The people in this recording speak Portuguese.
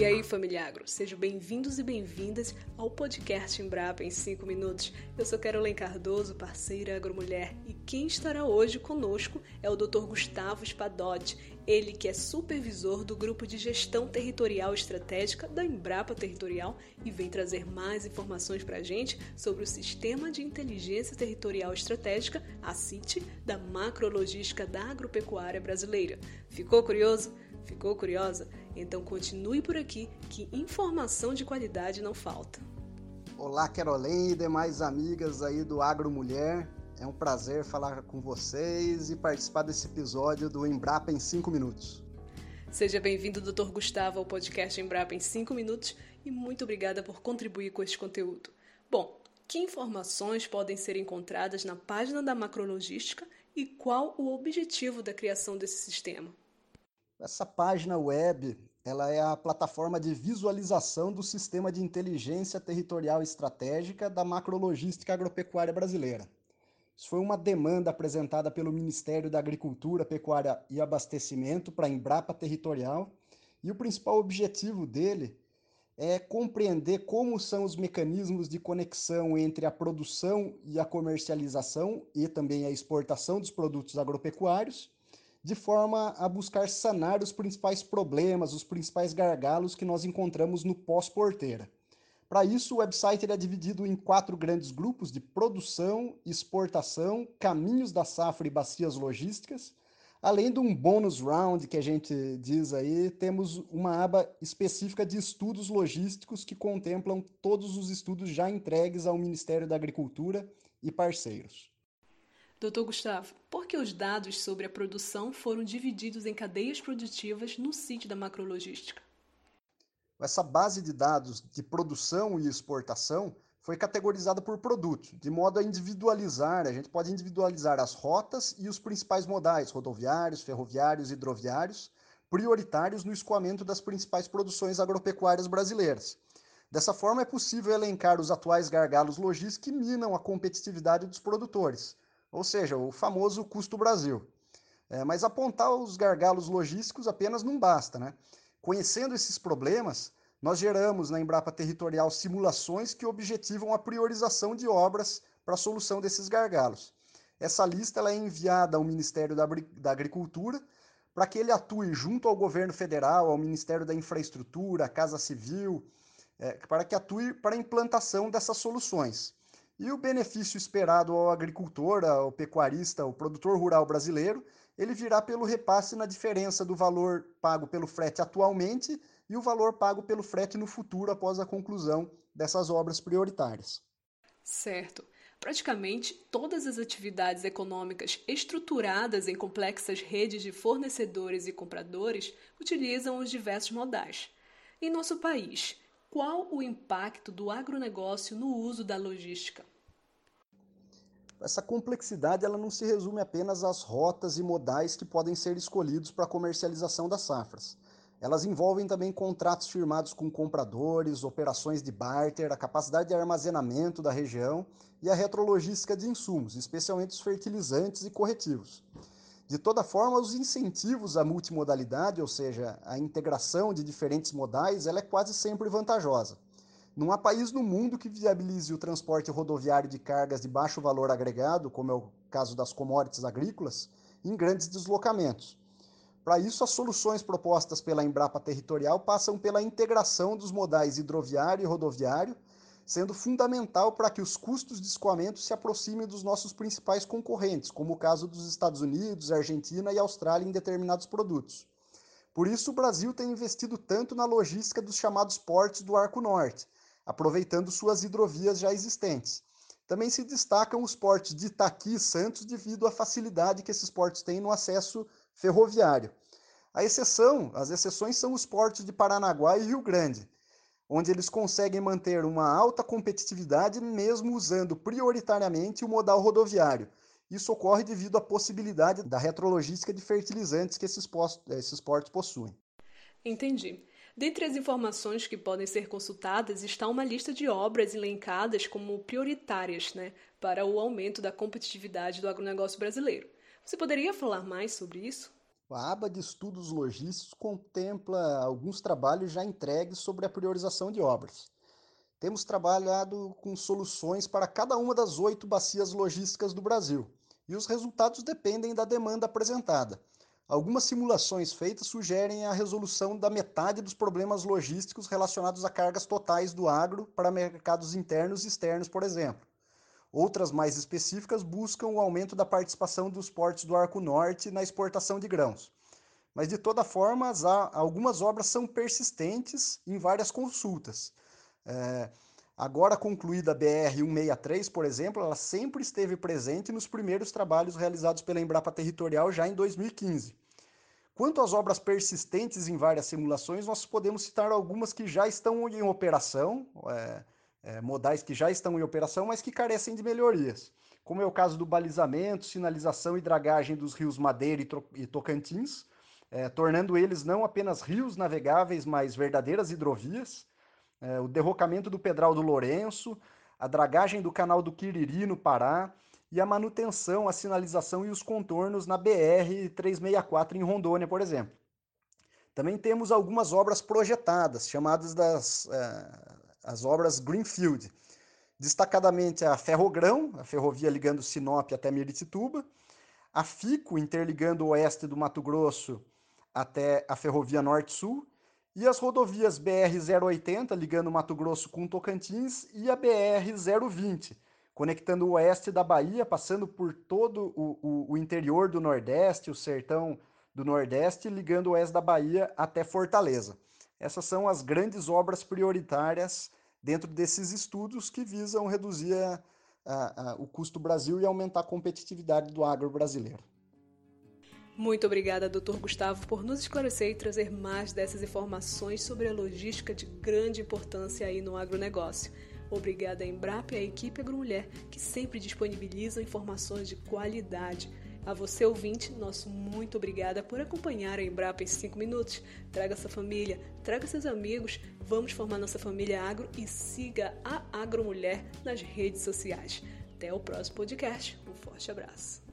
E aí, família agro, sejam bem-vindos e bem-vindas ao podcast Embrapa em 5 minutos. Eu sou Carolyn Cardoso, parceira agromulher, e quem estará hoje conosco é o Dr. Gustavo Spadotti, ele que é supervisor do Grupo de Gestão Territorial Estratégica da Embrapa Territorial e vem trazer mais informações para a gente sobre o Sistema de Inteligência Territorial Estratégica, a CIT, da macrologística da agropecuária brasileira. Ficou curioso? Ficou curiosa? Então continue por aqui que informação de qualidade não falta. Olá, Carolém e demais amigas aí do Agro Mulher. É um prazer falar com vocês e participar desse episódio do Embrapa em 5 minutos. Seja bem-vindo, Dr. Gustavo, ao podcast Embrapa em 5 minutos e muito obrigada por contribuir com este conteúdo. Bom, que informações podem ser encontradas na página da macrologística e qual o objetivo da criação desse sistema? Essa página web ela é a plataforma de visualização do sistema de inteligência territorial estratégica da macrologística agropecuária brasileira. Isso foi uma demanda apresentada pelo Ministério da Agricultura, Pecuária e Abastecimento para a Embrapa Territorial, e o principal objetivo dele é compreender como são os mecanismos de conexão entre a produção e a comercialização e também a exportação dos produtos agropecuários de forma a buscar sanar os principais problemas, os principais gargalos que nós encontramos no pós-porteira. Para isso, o website é dividido em quatro grandes grupos de produção, exportação, caminhos da safra e bacias logísticas. Além de um bônus round que a gente diz aí, temos uma aba específica de estudos logísticos que contemplam todos os estudos já entregues ao Ministério da Agricultura e parceiros. Doutor Gustavo, por que os dados sobre a produção foram divididos em cadeias produtivas no sítio da macrologística? Essa base de dados de produção e exportação foi categorizada por produto, de modo a individualizar, a gente pode individualizar as rotas e os principais modais, rodoviários, ferroviários, hidroviários, prioritários no escoamento das principais produções agropecuárias brasileiras. Dessa forma, é possível elencar os atuais gargalos logísticos que minam a competitividade dos produtores, ou seja, o famoso custo Brasil. É, mas apontar os gargalos logísticos apenas não basta. Né? Conhecendo esses problemas, nós geramos na Embrapa Territorial simulações que objetivam a priorização de obras para a solução desses gargalos. Essa lista ela é enviada ao Ministério da, Agricultura para que ele atue junto ao governo federal, ao Ministério da Infraestrutura, à Casa Civil, é, para que atue para a implantação dessas soluções. E o benefício esperado ao agricultor, ao pecuarista, ao produtor rural brasileiro, ele virá pelo repasse na diferença do valor pago pelo frete atualmente e o valor pago pelo frete no futuro após a conclusão dessas obras prioritárias. Certo. Praticamente todas as atividades econômicas estruturadas em complexas redes de fornecedores e compradores utilizam os diversos modais. Em nosso país, qual o impacto do agronegócio no uso da logística? Essa complexidade ela não se resume apenas às rotas e modais que podem ser escolhidos para a comercialização das safras. Elas envolvem também contratos firmados com compradores, operações de barter, a capacidade de armazenamento da região e a retrologística de insumos, especialmente os fertilizantes e corretivos. De toda forma, os incentivos à multimodalidade, ou seja, a integração de diferentes modais, ela é quase sempre vantajosa. Não há país no mundo que viabilize o transporte rodoviário de cargas de baixo valor agregado, como é o caso das commodities agrícolas, em grandes deslocamentos. Para isso, as soluções propostas pela Embrapa Territorial passam pela integração dos modais hidroviário e rodoviário, sendo fundamental para que os custos de escoamento se aproximem dos nossos principais concorrentes, como o caso dos Estados Unidos, Argentina e Austrália em determinados produtos. Por isso, o Brasil tem investido tanto na logística dos chamados portos do Arco Norte, aproveitando suas hidrovias já existentes. Também se destacam os portos de Itaqui e Santos devido à facilidade que esses portos têm no acesso ferroviário. A exceção, as exceções são os portos de Paranaguá e Rio Grande, onde eles conseguem manter uma alta competitividade mesmo usando prioritariamente o modal rodoviário. Isso ocorre devido à possibilidade da retrologística de fertilizantes que esses, esses portos possuem. Entendi. Dentre as informações que podem ser consultadas está uma lista de obras elencadas como prioritárias né, para o aumento da competitividade do agronegócio brasileiro. Você poderia falar mais sobre isso? A aba de estudos logísticos contempla alguns trabalhos já entregues sobre a priorização de obras. Temos trabalhado com soluções para cada uma das oito bacias logísticas do Brasil, e os resultados dependem da demanda apresentada. Algumas simulações feitas sugerem a resolução da metade dos problemas logísticos relacionados a cargas totais do agro para mercados internos e externos, por exemplo. Outras mais específicas buscam o aumento da participação dos portos do Arco Norte na exportação de grãos. Mas, de toda forma, algumas obras são persistentes em várias consultas. É, agora concluída a BR-163, por exemplo, ela sempre esteve presente nos primeiros trabalhos realizados pela Embrapa Territorial já em 2015. Quanto às obras persistentes em várias simulações, nós podemos citar algumas que já estão em operação, é, é, modais que já estão em operação, mas que carecem de melhorias, como é o caso do balizamento, sinalização e dragagem dos rios Madeira e, Tocantins, é, tornando eles não apenas rios navegáveis, mas verdadeiras hidrovias, é, o derrocamento do Pedral do Lourenço, a dragagem do canal do Quiriri no Pará e a manutenção, a sinalização e os contornos na BR-364 em Rondônia, por exemplo. Também temos algumas obras projetadas, chamadas das é, as obras Greenfield, destacadamente a Ferrogrão, a ferrovia ligando Sinop até Miritituba, a FICO, interligando o oeste do Mato Grosso até a ferrovia Norte-Sul, e as rodovias BR-080, ligando Mato Grosso com Tocantins, e a BR-020, conectando o oeste da Bahia, passando por todo o, o, o interior do Nordeste, o sertão do Nordeste, ligando o oeste da Bahia até Fortaleza. Essas são as grandes obras prioritárias dentro desses estudos que visam reduzir a, a, a, o custo Brasil e aumentar a competitividade do agro brasileiro. Muito obrigada, Dr. Gustavo, por nos esclarecer e trazer mais dessas informações sobre a logística de grande importância aí no agronegócio. Obrigada a Embrapa e à equipe AgroMulher, que sempre disponibilizam informações de qualidade a você, ouvinte, nosso muito obrigada por acompanhar a Embrapa em 5 minutos. Traga sua família, traga seus amigos, vamos formar nossa família agro e siga a Agromulher nas redes sociais. Até o próximo podcast. Um forte abraço.